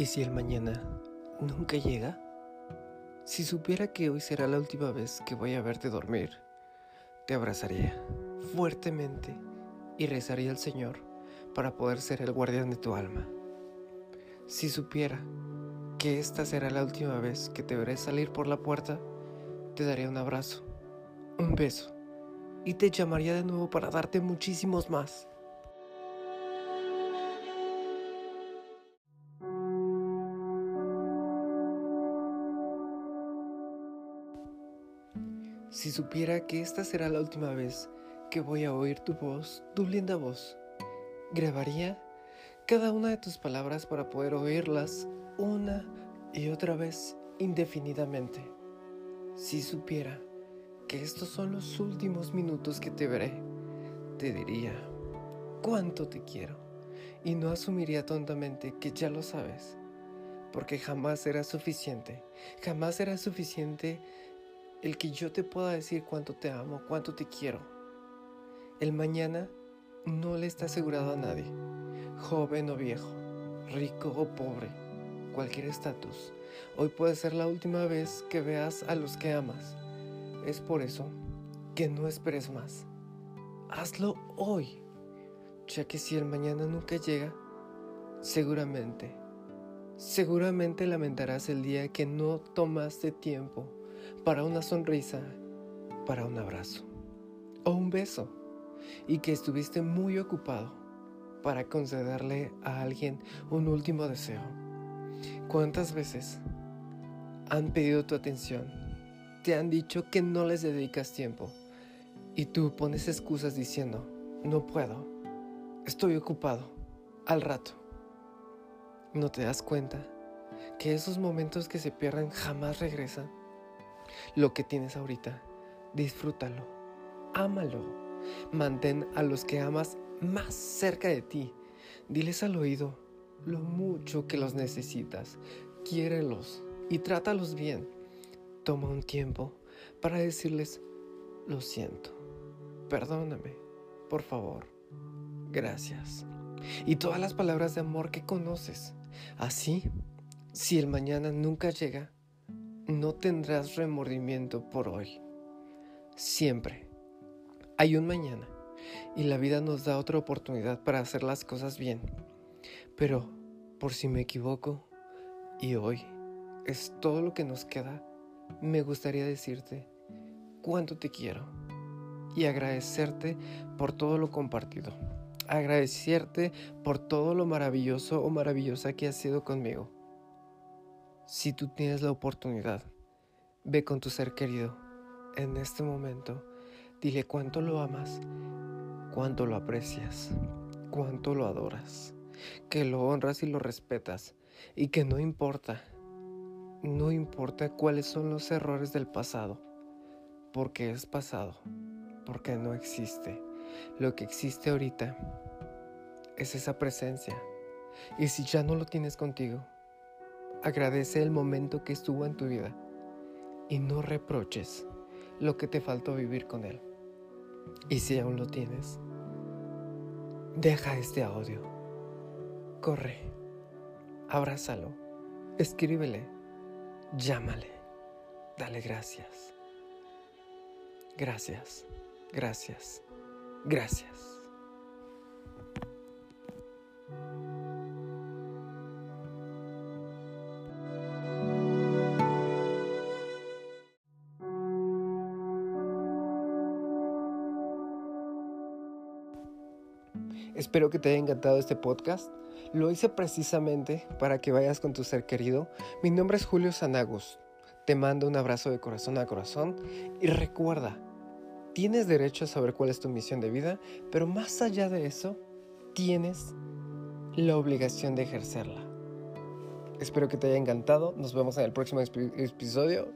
¿Y si el mañana nunca llega? Si supiera que hoy será la última vez que voy a verte dormir, te abrazaría fuertemente y rezaría al Señor para poder ser el guardián de tu alma. Si supiera que esta será la última vez que te veré salir por la puerta, te daría un abrazo, un beso y te llamaría de nuevo para darte muchísimos más. Si supiera que esta será la última vez que voy a oír tu voz, tu linda voz, grabaría cada una de tus palabras para poder oírlas una y otra vez indefinidamente. Si supiera que estos son los últimos minutos que te veré, te diría cuánto te quiero y no asumiría tontamente que ya lo sabes, porque jamás será suficiente, jamás será suficiente el que yo te pueda decir cuánto te amo, cuánto te quiero. El mañana no le está asegurado a nadie, joven o viejo, rico o pobre, cualquier estatus. Hoy puede ser la última vez que veas a los que amas. Es por eso que no esperes más. Hazlo hoy, ya que si el mañana nunca llega, seguramente, seguramente lamentarás el día que no tomaste tiempo para una sonrisa, para un abrazo o un beso y que estuviste muy ocupado para concederle a alguien un último deseo. ¿Cuántas veces han pedido tu atención? Te han dicho que no les dedicas tiempo y tú pones excusas diciendo, no puedo, estoy ocupado, al rato. ¿No te das cuenta que esos momentos que se pierden jamás regresan? Lo que tienes ahorita. Disfrútalo, ámalo. Mantén a los que amas más cerca de ti. Diles al oído lo mucho que los necesitas. Quiérelos y trátalos bien. Toma un tiempo para decirles, lo siento, perdóname, por favor, gracias. Y todas las palabras de amor que conoces. Así, si el mañana nunca llega, no tendrás remordimiento por hoy. Siempre. Hay un mañana y la vida nos da otra oportunidad para hacer las cosas bien. Pero, por si me equivoco, y hoy es todo lo que nos queda, me gustaría decirte cuánto te quiero y agradecerte por todo lo compartido. Agradecerte por todo lo maravilloso o maravillosa que has sido conmigo. Si tú tienes la oportunidad, ve con tu ser querido en este momento. Dile cuánto lo amas, cuánto lo aprecias, cuánto lo adoras, que lo honras y lo respetas y que no importa, no importa cuáles son los errores del pasado, porque es pasado, porque no existe. Lo que existe ahorita es esa presencia. Y si ya no lo tienes contigo, Agradece el momento que estuvo en tu vida y no reproches lo que te faltó vivir con él. Y si aún lo tienes, deja este audio. Corre, abrázalo, escríbele, llámale, dale gracias. Gracias, gracias, gracias. Espero que te haya encantado este podcast. Lo hice precisamente para que vayas con tu ser querido. Mi nombre es Julio Sanagus. Te mando un abrazo de corazón a corazón y recuerda, tienes derecho a saber cuál es tu misión de vida, pero más allá de eso, tienes la obligación de ejercerla. Espero que te haya encantado. Nos vemos en el próximo episodio.